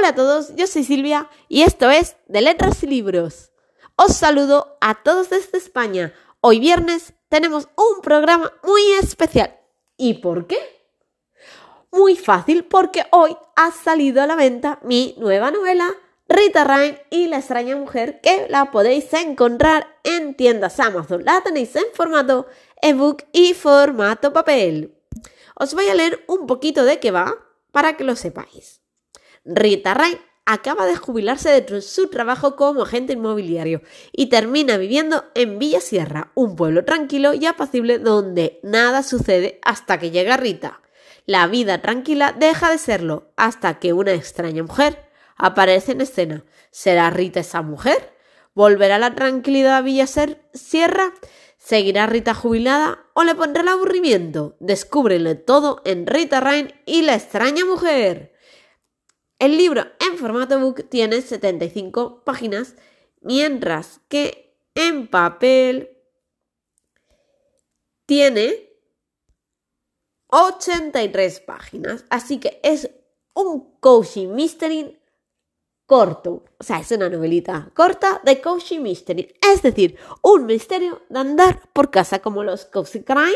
Hola a todos, yo soy Silvia y esto es de Letras y Libros. Os saludo a todos desde España. Hoy viernes tenemos un programa muy especial. ¿Y por qué? Muy fácil, porque hoy ha salido a la venta mi nueva novela Rita Rain y la extraña mujer que la podéis encontrar en tiendas Amazon. La tenéis en formato ebook y formato papel. Os voy a leer un poquito de qué va para que lo sepáis. Rita Rain acaba de jubilarse de su trabajo como agente inmobiliario y termina viviendo en Villa Sierra, un pueblo tranquilo y apacible donde nada sucede hasta que llega Rita. La vida tranquila deja de serlo hasta que una extraña mujer aparece en escena. ¿Será Rita esa mujer? ¿Volverá la tranquilidad a Villa Sierra? ¿Seguirá Rita jubilada o le pondrá el aburrimiento? Descúbrele todo en Rita Rain y la extraña mujer. El libro en formato book tiene 75 páginas, mientras que en papel tiene 83 páginas. Así que es un coaching mystery corto. O sea, es una novelita corta de coaching mystery. Es decir, un misterio de andar por casa, como los cozy crime,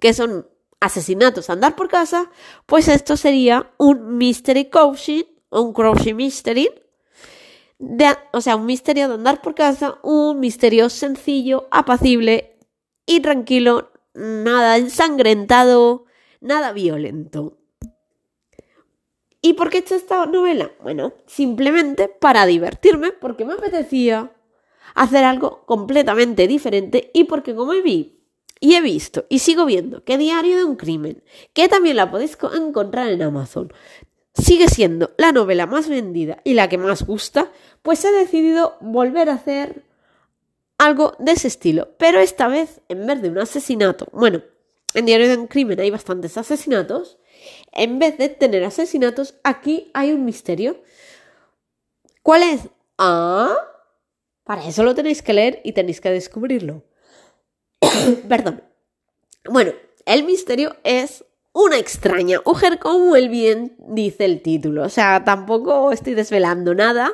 que son asesinatos andar por casa. Pues esto sería un mystery coaching, un coaching mystery. o sea, un misterio de andar por casa, un misterio sencillo, apacible y tranquilo, nada ensangrentado, nada violento. ¿Y por qué he hecho esta novela? Bueno, simplemente para divertirme, porque me apetecía hacer algo completamente diferente y porque como vi y he visto y sigo viendo que Diario de un Crimen, que también la podéis encontrar en Amazon, sigue siendo la novela más vendida y la que más gusta, pues he decidido volver a hacer algo de ese estilo, pero esta vez en vez de un asesinato, bueno, en Diario de un Crimen hay bastantes asesinatos, en vez de tener asesinatos, aquí hay un misterio. ¿Cuál es? Ah, para eso lo tenéis que leer y tenéis que descubrirlo. Perdón. Bueno, el misterio es una extraña mujer, como el bien dice el título. O sea, tampoco estoy desvelando nada.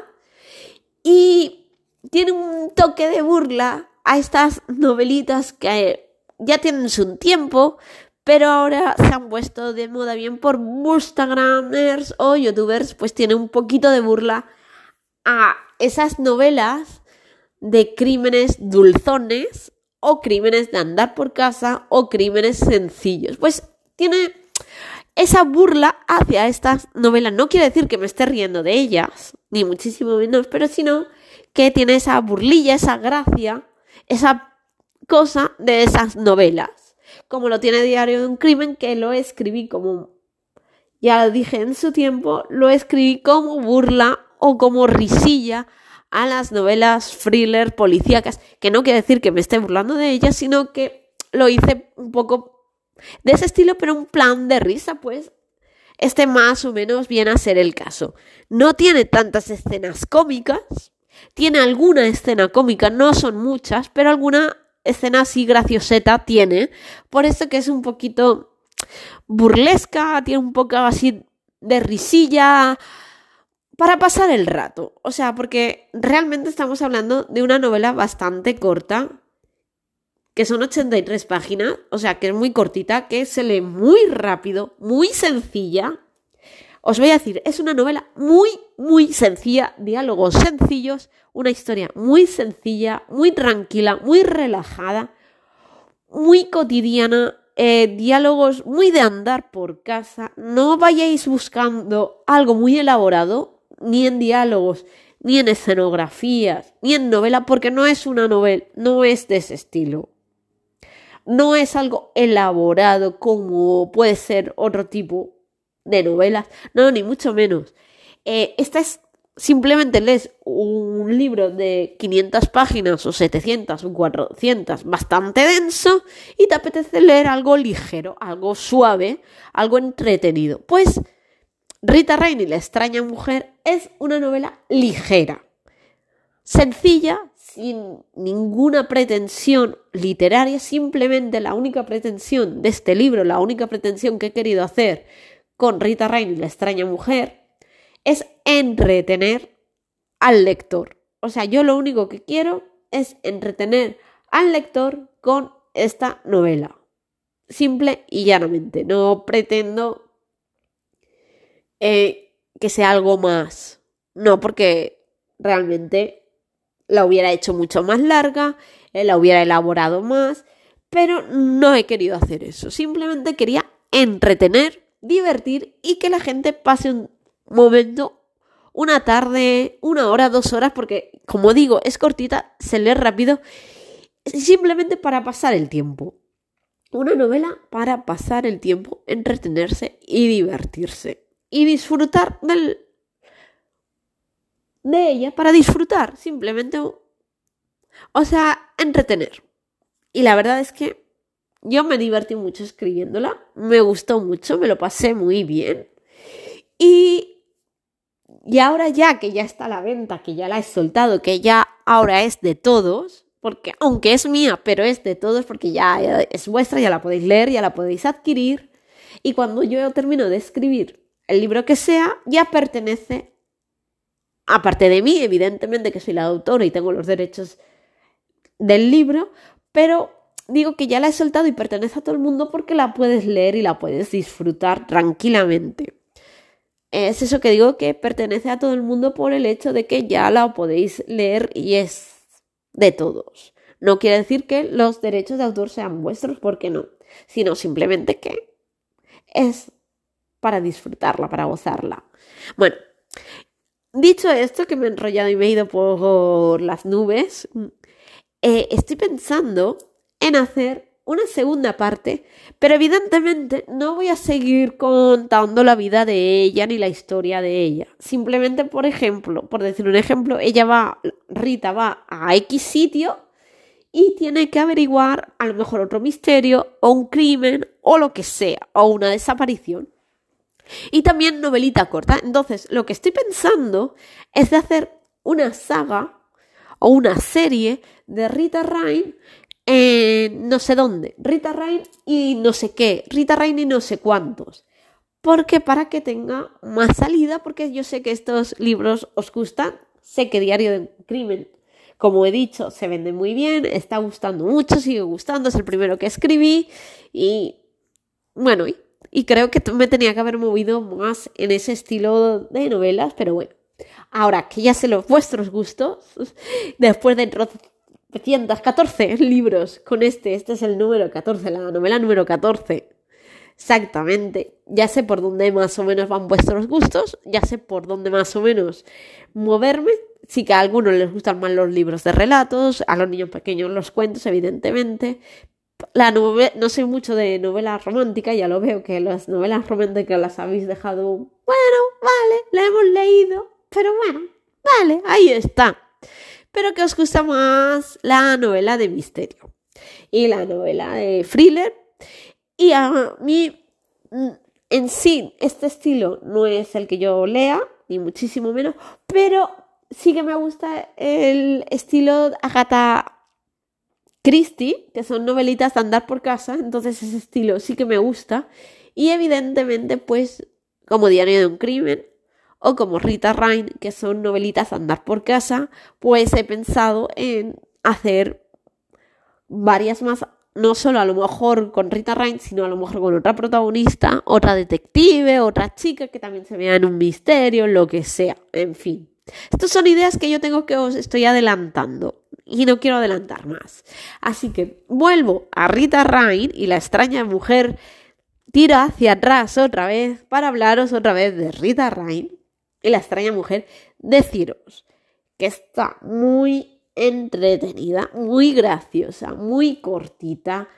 Y tiene un toque de burla a estas novelitas que ya tienen su tiempo, pero ahora se han puesto de moda bien por Instagramers o youtubers, pues tiene un poquito de burla a esas novelas de crímenes dulzones o crímenes de andar por casa o crímenes sencillos. Pues tiene esa burla hacia estas novelas. No quiere decir que me esté riendo de ellas, ni muchísimo menos, pero sino que tiene esa burlilla, esa gracia, esa cosa de esas novelas como lo tiene Diario de un Crimen, que lo escribí como, ya lo dije en su tiempo, lo escribí como burla o como risilla a las novelas thriller policíacas, que no quiere decir que me esté burlando de ellas, sino que lo hice un poco de ese estilo, pero un plan de risa, pues este más o menos viene a ser el caso. No tiene tantas escenas cómicas, tiene alguna escena cómica, no son muchas, pero alguna escena así gracioseta tiene. Por eso que es un poquito burlesca, tiene un poco así de risilla para pasar el rato. O sea, porque realmente estamos hablando de una novela bastante corta, que son 83 páginas, o sea, que es muy cortita, que se lee muy rápido, muy sencilla os voy a decir, es una novela muy, muy sencilla, diálogos sencillos, una historia muy sencilla, muy tranquila, muy relajada, muy cotidiana, eh, diálogos muy de andar por casa. No vayáis buscando algo muy elaborado, ni en diálogos, ni en escenografías, ni en novela, porque no es una novela, no es de ese estilo. No es algo elaborado como puede ser otro tipo de novelas, no, ni mucho menos. Eh, esta es simplemente lees un libro de 500 páginas o 700 o 400 bastante denso y te apetece leer algo ligero, algo suave, algo entretenido. Pues Rita Rain y la extraña mujer es una novela ligera, sencilla, sin ninguna pretensión literaria, simplemente la única pretensión de este libro, la única pretensión que he querido hacer con Rita Rain y la extraña mujer es entretener al lector. O sea, yo lo único que quiero es entretener al lector con esta novela. Simple y llanamente. No pretendo eh, que sea algo más. No, porque realmente la hubiera hecho mucho más larga, eh, la hubiera elaborado más, pero no he querido hacer eso. Simplemente quería entretener, divertir y que la gente pase un momento, una tarde, una hora, dos horas, porque como digo, es cortita, se lee rápido, simplemente para pasar el tiempo. Una novela para pasar el tiempo, entretenerse y divertirse. Y disfrutar del, de ella, para disfrutar, simplemente. O sea, entretener. Y la verdad es que yo me divertí mucho escribiéndola, me gustó mucho, me lo pasé muy bien. Y, y ahora ya que ya está a la venta, que ya la he soltado, que ya ahora es de todos, porque aunque es mía, pero es de todos porque ya es vuestra, ya la podéis leer, ya la podéis adquirir. Y cuando yo termino de escribir el libro que sea, ya pertenece, aparte de mí, evidentemente que soy la autora y tengo los derechos del libro, pero digo que ya la he soltado y pertenece a todo el mundo porque la puedes leer y la puedes disfrutar tranquilamente. Es eso que digo que pertenece a todo el mundo por el hecho de que ya la podéis leer y es de todos. No quiere decir que los derechos de autor sean vuestros, porque no, sino simplemente que es para disfrutarla, para gozarla. Bueno, dicho esto, que me he enrollado y me he ido por las nubes, eh, estoy pensando en hacer una segunda parte, pero evidentemente no voy a seguir contando la vida de ella ni la historia de ella. Simplemente, por ejemplo, por decir un ejemplo, ella va, Rita va a X sitio y tiene que averiguar a lo mejor otro misterio o un crimen o lo que sea, o una desaparición. Y también novelita corta. Entonces, lo que estoy pensando es de hacer una saga o una serie de Rita Rain en no sé dónde, Rita Rain y no sé qué, Rita Rain y no sé cuántos. Porque para que tenga más salida, porque yo sé que estos libros os gustan, sé que Diario de Crimen, como he dicho, se vende muy bien, está gustando mucho, sigue gustando, es el primero que escribí y bueno, y, y creo que me tenía que haber movido más en ese estilo de novelas, pero bueno. Ahora que ya sé los vuestros gustos, después de 314 libros con este, este es el número 14, la novela número 14. Exactamente, ya sé por dónde más o menos van vuestros gustos, ya sé por dónde más o menos moverme. Sí que a algunos les gustan más los libros de relatos, a los niños pequeños los cuentos, evidentemente. La no sé mucho de novelas románticas, ya lo veo que las novelas románticas las habéis dejado, bueno, vale, la hemos leído, pero bueno, vale, ahí está. Pero que os gusta más la novela de misterio y la novela de thriller. Y a mí, mm, en sí, este estilo no es el que yo lea, ni muchísimo menos, pero sí que me gusta el estilo Agatha Christie, que son novelitas de andar por casa, entonces ese estilo sí que me gusta. Y evidentemente, pues, como Diario de un Crimen, o como Rita Rain, que son novelitas a andar por casa, pues he pensado en hacer varias más, no solo a lo mejor con Rita Rain, sino a lo mejor con otra protagonista, otra detective, otra chica que también se vea en un misterio, lo que sea, en fin. Estas son ideas que yo tengo que os estoy adelantando y no quiero adelantar más. Así que vuelvo a Rita Rain y la extraña mujer tira hacia atrás otra vez para hablaros otra vez de Rita Rain y la extraña mujer, deciros que está muy entretenida, muy graciosa, muy cortita,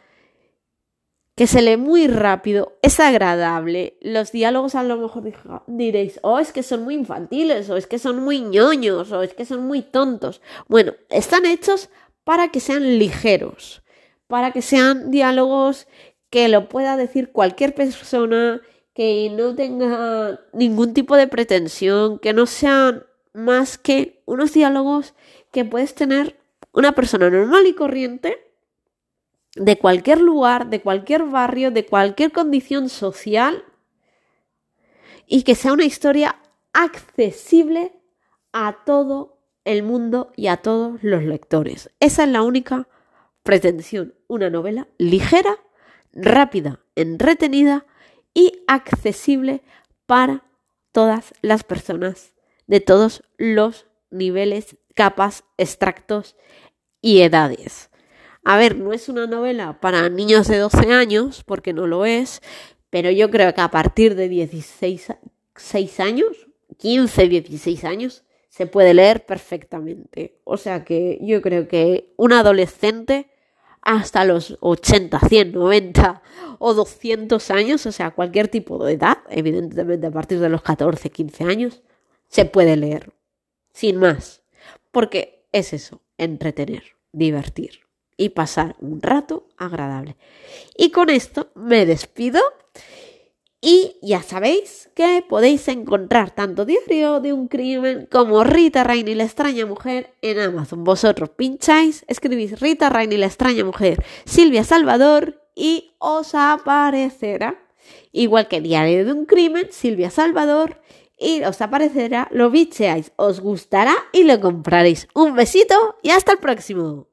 que se lee muy rápido, es agradable. Los diálogos a lo mejor diréis, oh, es que son muy infantiles, o es que son muy ñoños, o es que son muy tontos. Bueno, están hechos para que sean ligeros, para que sean diálogos que lo pueda decir cualquier persona que no tenga ningún tipo de pretensión, que no sean más que unos diálogos que puedes tener una persona normal y corriente de cualquier lugar, de cualquier barrio, de cualquier condición social y que sea una historia accesible a todo el mundo y a todos los lectores. Esa es la única pretensión. Una novela ligera, rápida, entretenida y accesible para todas las personas de todos los niveles, capas, extractos y edades. A ver, no es una novela para niños de 12 años, porque no lo es, pero yo creo que a partir de 16 6 años, 15, 16 años, se puede leer perfectamente. O sea que yo creo que un adolescente hasta los 80, 100, 90 o 200 años, o sea, cualquier tipo de edad, evidentemente a partir de los 14, 15 años, se puede leer. Sin más. Porque es eso, entretener, divertir y pasar un rato agradable. Y con esto me despido y ya sabéis que podéis encontrar tanto Diario de un Crimen como Rita Rain y la extraña mujer en Amazon. Vosotros pincháis, escribís Rita Rain y la extraña mujer, Silvia Salvador y os aparecerá. Igual que Diario de un Crimen, Silvia Salvador y os aparecerá, lo bicheáis, os gustará y lo compraréis. Un besito y hasta el próximo.